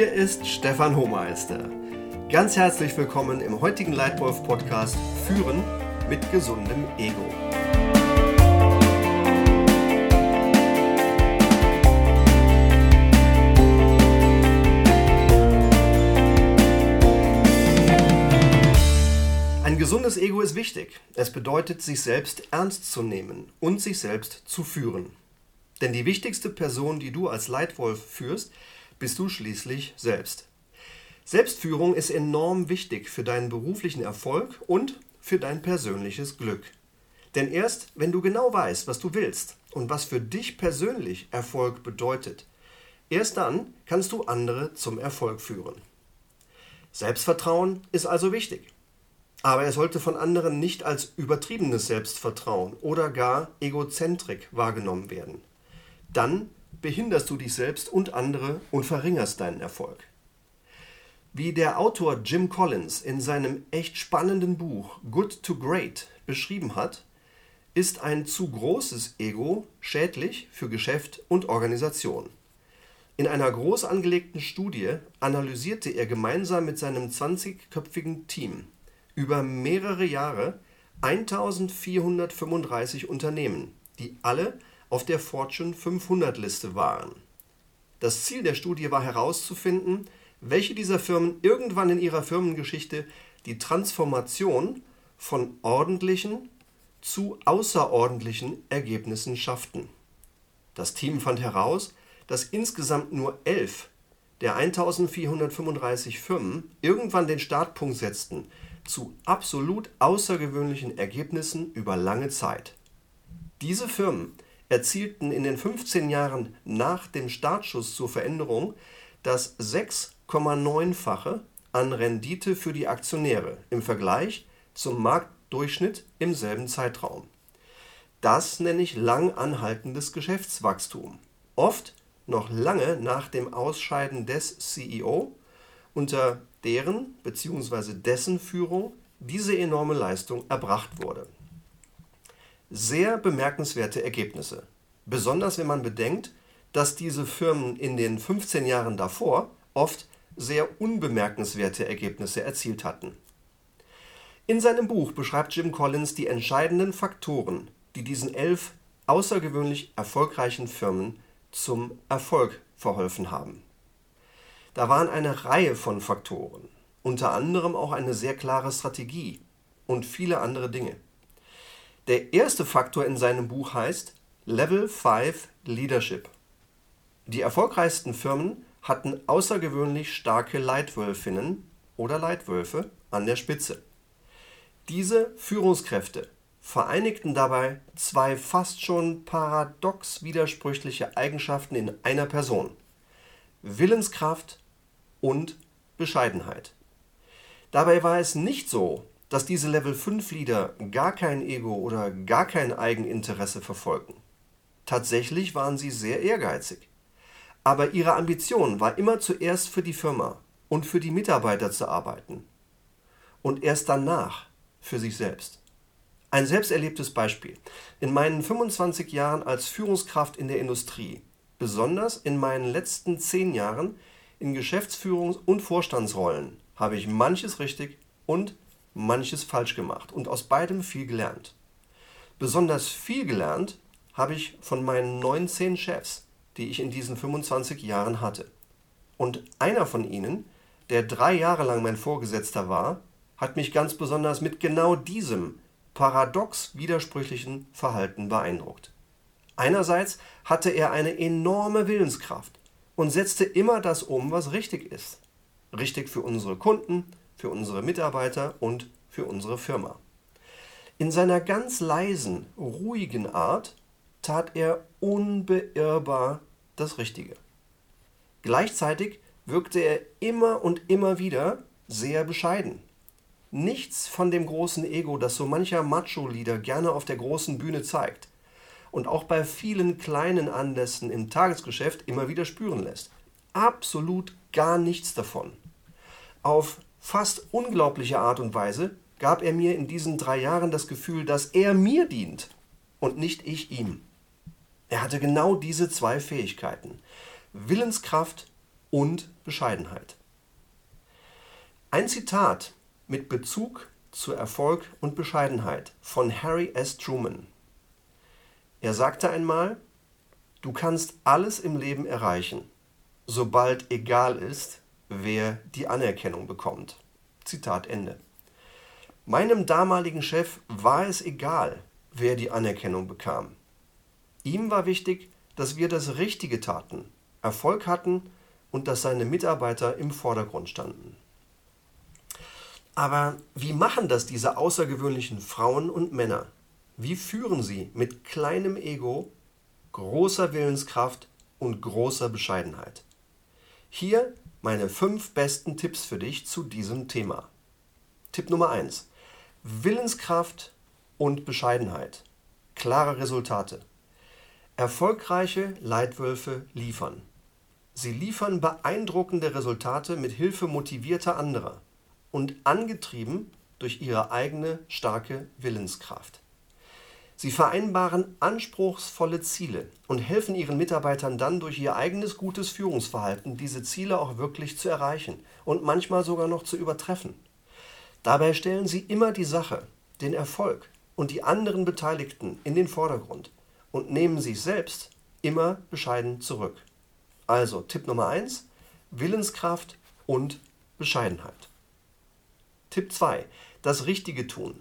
Hier ist Stefan Hohmeister. Ganz herzlich willkommen im heutigen Leitwolf Podcast Führen mit gesundem Ego. Ein gesundes Ego ist wichtig. Es bedeutet, sich selbst ernst zu nehmen und sich selbst zu führen. Denn die wichtigste Person, die du als Leitwolf führst, bist du schließlich selbst. Selbstführung ist enorm wichtig für deinen beruflichen Erfolg und für dein persönliches Glück. Denn erst wenn du genau weißt, was du willst und was für dich persönlich Erfolg bedeutet, erst dann kannst du andere zum Erfolg führen. Selbstvertrauen ist also wichtig. Aber er sollte von anderen nicht als übertriebenes Selbstvertrauen oder gar Egozentrik wahrgenommen werden. Dann behinderst du dich selbst und andere und verringerst deinen Erfolg. Wie der Autor Jim Collins in seinem echt spannenden Buch Good to Great beschrieben hat, ist ein zu großes Ego schädlich für Geschäft und Organisation. In einer groß angelegten Studie analysierte er gemeinsam mit seinem 20-köpfigen Team über mehrere Jahre 1435 Unternehmen, die alle auf der Fortune 500 Liste waren. Das Ziel der Studie war herauszufinden, welche dieser Firmen irgendwann in ihrer Firmengeschichte die Transformation von ordentlichen zu außerordentlichen Ergebnissen schafften. Das Team fand heraus, dass insgesamt nur elf der 1435 Firmen irgendwann den Startpunkt setzten zu absolut außergewöhnlichen Ergebnissen über lange Zeit. Diese Firmen erzielten in den 15 Jahren nach dem Startschuss zur Veränderung das 6,9-fache an Rendite für die Aktionäre im Vergleich zum Marktdurchschnitt im selben Zeitraum. Das nenne ich lang anhaltendes Geschäftswachstum. Oft noch lange nach dem Ausscheiden des CEO, unter deren bzw. dessen Führung diese enorme Leistung erbracht wurde sehr bemerkenswerte Ergebnisse. Besonders wenn man bedenkt, dass diese Firmen in den 15 Jahren davor oft sehr unbemerkenswerte Ergebnisse erzielt hatten. In seinem Buch beschreibt Jim Collins die entscheidenden Faktoren, die diesen elf außergewöhnlich erfolgreichen Firmen zum Erfolg verholfen haben. Da waren eine Reihe von Faktoren, unter anderem auch eine sehr klare Strategie und viele andere Dinge. Der erste Faktor in seinem Buch heißt Level 5 Leadership. Die erfolgreichsten Firmen hatten außergewöhnlich starke Leitwölfinnen oder Leitwölfe an der Spitze. Diese Führungskräfte vereinigten dabei zwei fast schon paradox widersprüchliche Eigenschaften in einer Person Willenskraft und Bescheidenheit. Dabei war es nicht so, dass diese Level 5 Leader gar kein Ego oder gar kein Eigeninteresse verfolgten. Tatsächlich waren sie sehr ehrgeizig. Aber ihre Ambition war immer zuerst für die Firma und für die Mitarbeiter zu arbeiten. Und erst danach für sich selbst. Ein selbsterlebtes Beispiel. In meinen 25 Jahren als Führungskraft in der Industrie, besonders in meinen letzten 10 Jahren in Geschäftsführungs- und Vorstandsrollen, habe ich manches richtig und manches falsch gemacht und aus beidem viel gelernt. Besonders viel gelernt habe ich von meinen 19 Chefs, die ich in diesen 25 Jahren hatte. Und einer von ihnen, der drei Jahre lang mein Vorgesetzter war, hat mich ganz besonders mit genau diesem paradox widersprüchlichen Verhalten beeindruckt. Einerseits hatte er eine enorme Willenskraft und setzte immer das um, was richtig ist. Richtig für unsere Kunden, für unsere Mitarbeiter und für unsere Firma. In seiner ganz leisen, ruhigen Art tat er unbeirrbar das Richtige. Gleichzeitig wirkte er immer und immer wieder sehr bescheiden. Nichts von dem großen Ego, das so mancher Macho-Leader gerne auf der großen Bühne zeigt und auch bei vielen kleinen Anlässen im Tagesgeschäft immer wieder spüren lässt. Absolut gar nichts davon. Auf fast unglaubliche Art und Weise gab er mir in diesen drei Jahren das Gefühl, dass er mir dient und nicht ich ihm. Er hatte genau diese zwei Fähigkeiten, Willenskraft und Bescheidenheit. Ein Zitat mit Bezug zu Erfolg und Bescheidenheit von Harry S. Truman. Er sagte einmal, du kannst alles im Leben erreichen, sobald egal ist, wer die Anerkennung bekommt. Zitat Ende. Meinem damaligen Chef war es egal, wer die Anerkennung bekam. Ihm war wichtig, dass wir das Richtige taten, Erfolg hatten und dass seine Mitarbeiter im Vordergrund standen. Aber wie machen das diese außergewöhnlichen Frauen und Männer? Wie führen sie mit kleinem Ego, großer Willenskraft und großer Bescheidenheit? Hier meine fünf besten Tipps für dich zu diesem Thema. Tipp Nummer 1. Willenskraft und Bescheidenheit. Klare Resultate. Erfolgreiche Leitwölfe liefern. Sie liefern beeindruckende Resultate mit Hilfe motivierter anderer und angetrieben durch ihre eigene starke Willenskraft. Sie vereinbaren anspruchsvolle Ziele und helfen ihren Mitarbeitern dann durch ihr eigenes gutes Führungsverhalten, diese Ziele auch wirklich zu erreichen und manchmal sogar noch zu übertreffen. Dabei stellen sie immer die Sache, den Erfolg und die anderen Beteiligten in den Vordergrund und nehmen sich selbst immer bescheiden zurück. Also Tipp Nummer 1, Willenskraft und Bescheidenheit. Tipp 2, das Richtige tun.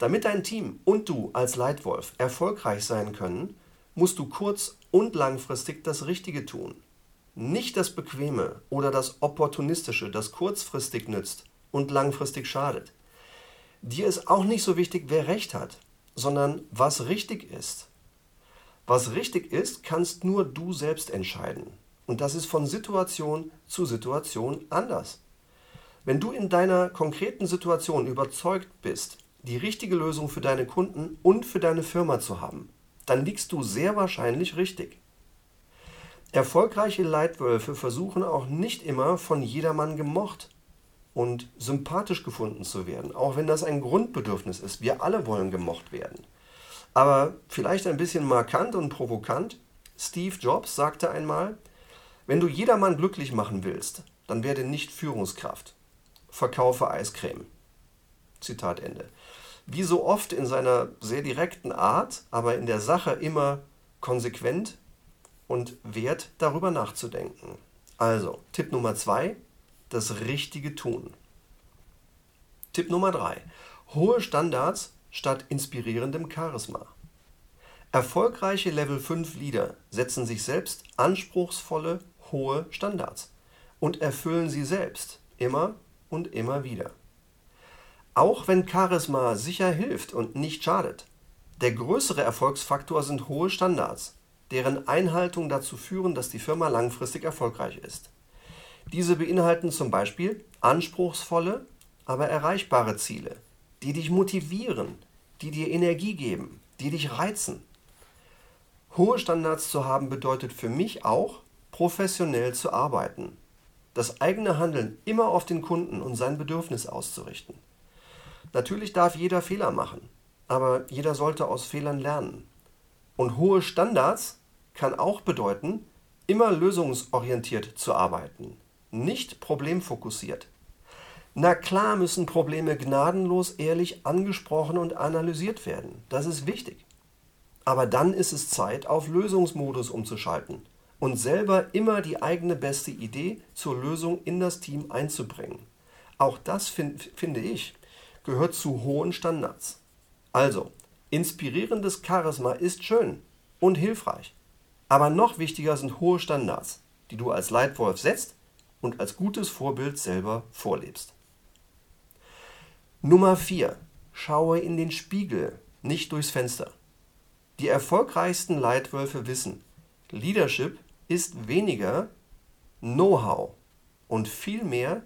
Damit dein Team und du als Leitwolf erfolgreich sein können, musst du kurz- und langfristig das Richtige tun. Nicht das Bequeme oder das Opportunistische, das kurzfristig nützt und langfristig schadet. Dir ist auch nicht so wichtig, wer recht hat, sondern was richtig ist. Was richtig ist, kannst nur du selbst entscheiden. Und das ist von Situation zu Situation anders. Wenn du in deiner konkreten Situation überzeugt bist, die richtige Lösung für deine Kunden und für deine Firma zu haben, dann liegst du sehr wahrscheinlich richtig. Erfolgreiche Leitwölfe versuchen auch nicht immer von jedermann gemocht und sympathisch gefunden zu werden, auch wenn das ein Grundbedürfnis ist. Wir alle wollen gemocht werden. Aber vielleicht ein bisschen markant und provokant, Steve Jobs sagte einmal, wenn du jedermann glücklich machen willst, dann werde nicht Führungskraft. Verkaufe Eiscreme. Zitat Ende. Wie so oft in seiner sehr direkten Art, aber in der Sache immer konsequent und wert, darüber nachzudenken. Also, Tipp Nummer zwei, das Richtige tun. Tipp Nummer drei, hohe Standards statt inspirierendem Charisma. Erfolgreiche Level 5 Leader setzen sich selbst anspruchsvolle, hohe Standards und erfüllen sie selbst immer und immer wieder. Auch wenn Charisma sicher hilft und nicht schadet. Der größere Erfolgsfaktor sind hohe Standards, deren Einhaltung dazu führen, dass die Firma langfristig erfolgreich ist. Diese beinhalten zum Beispiel anspruchsvolle, aber erreichbare Ziele, die dich motivieren, die dir Energie geben, die dich reizen. Hohe Standards zu haben bedeutet für mich auch, professionell zu arbeiten, das eigene Handeln immer auf den Kunden und sein Bedürfnis auszurichten. Natürlich darf jeder Fehler machen, aber jeder sollte aus Fehlern lernen. Und hohe Standards kann auch bedeuten, immer lösungsorientiert zu arbeiten, nicht problemfokussiert. Na klar müssen Probleme gnadenlos ehrlich angesprochen und analysiert werden, das ist wichtig. Aber dann ist es Zeit, auf Lösungsmodus umzuschalten und selber immer die eigene beste Idee zur Lösung in das Team einzubringen. Auch das find, finde ich gehört zu hohen Standards. Also, inspirierendes Charisma ist schön und hilfreich. Aber noch wichtiger sind hohe Standards, die du als Leitwolf setzt und als gutes Vorbild selber vorlebst. Nummer 4. Schaue in den Spiegel, nicht durchs Fenster. Die erfolgreichsten Leitwölfe wissen, Leadership ist weniger Know-how und viel mehr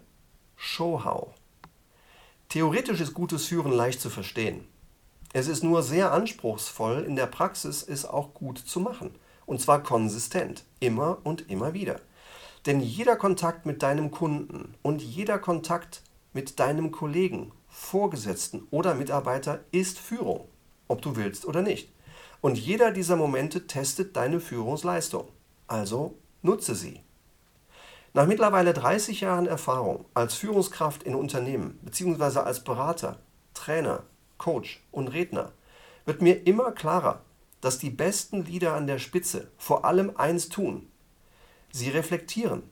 Show-how. Theoretisch ist gutes Führen leicht zu verstehen. Es ist nur sehr anspruchsvoll, in der Praxis es auch gut zu machen. Und zwar konsistent, immer und immer wieder. Denn jeder Kontakt mit deinem Kunden und jeder Kontakt mit deinem Kollegen, Vorgesetzten oder Mitarbeiter ist Führung, ob du willst oder nicht. Und jeder dieser Momente testet deine Führungsleistung. Also nutze sie. Nach mittlerweile 30 Jahren Erfahrung als Führungskraft in Unternehmen bzw. als Berater, Trainer, Coach und Redner wird mir immer klarer, dass die besten Leader an der Spitze vor allem eins tun. Sie reflektieren,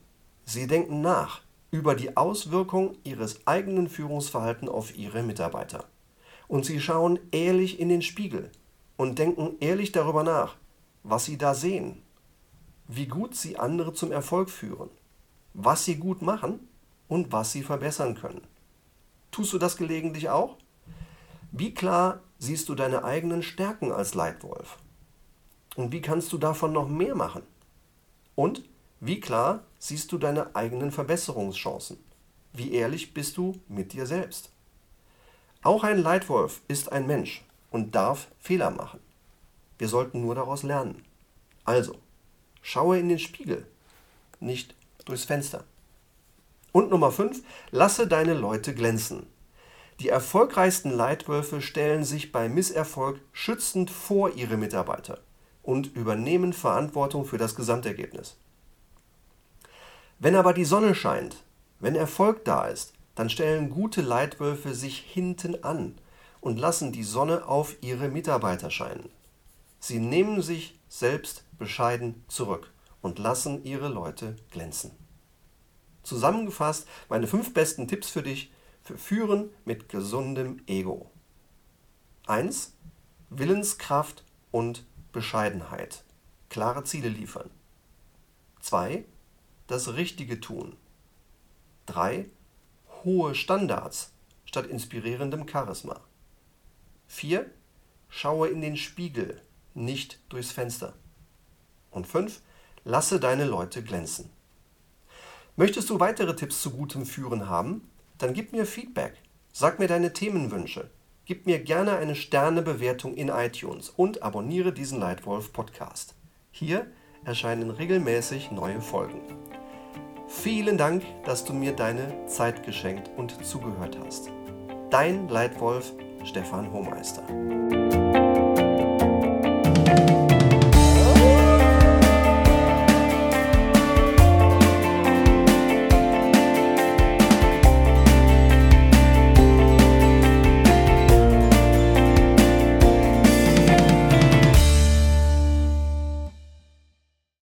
sie denken nach über die Auswirkung ihres eigenen Führungsverhaltens auf ihre Mitarbeiter. Und sie schauen ehrlich in den Spiegel und denken ehrlich darüber nach, was sie da sehen, wie gut sie andere zum Erfolg führen was sie gut machen und was sie verbessern können. Tust du das gelegentlich auch? Wie klar siehst du deine eigenen Stärken als Leitwolf? Und wie kannst du davon noch mehr machen? Und wie klar siehst du deine eigenen Verbesserungschancen? Wie ehrlich bist du mit dir selbst? Auch ein Leitwolf ist ein Mensch und darf Fehler machen. Wir sollten nur daraus lernen. Also, schaue in den Spiegel, nicht durchs Fenster. Und Nummer 5, lasse deine Leute glänzen. Die erfolgreichsten Leitwölfe stellen sich bei Misserfolg schützend vor ihre Mitarbeiter und übernehmen Verantwortung für das Gesamtergebnis. Wenn aber die Sonne scheint, wenn Erfolg da ist, dann stellen gute Leitwölfe sich hinten an und lassen die Sonne auf ihre Mitarbeiter scheinen. Sie nehmen sich selbst bescheiden zurück und lassen ihre Leute glänzen. Zusammengefasst meine fünf besten Tipps für dich für Führen mit gesundem Ego. 1. Willenskraft und Bescheidenheit. Klare Ziele liefern. 2. Das Richtige tun. 3. Hohe Standards statt inspirierendem Charisma. 4. Schaue in den Spiegel, nicht durchs Fenster. Und 5. Lasse deine Leute glänzen. Möchtest du weitere Tipps zu gutem Führen haben? Dann gib mir Feedback. Sag mir deine Themenwünsche. Gib mir gerne eine Sternebewertung in iTunes und abonniere diesen Leitwolf Podcast. Hier erscheinen regelmäßig neue Folgen. Vielen Dank, dass du mir deine Zeit geschenkt und zugehört hast. Dein Leitwolf Stefan Hohmeister.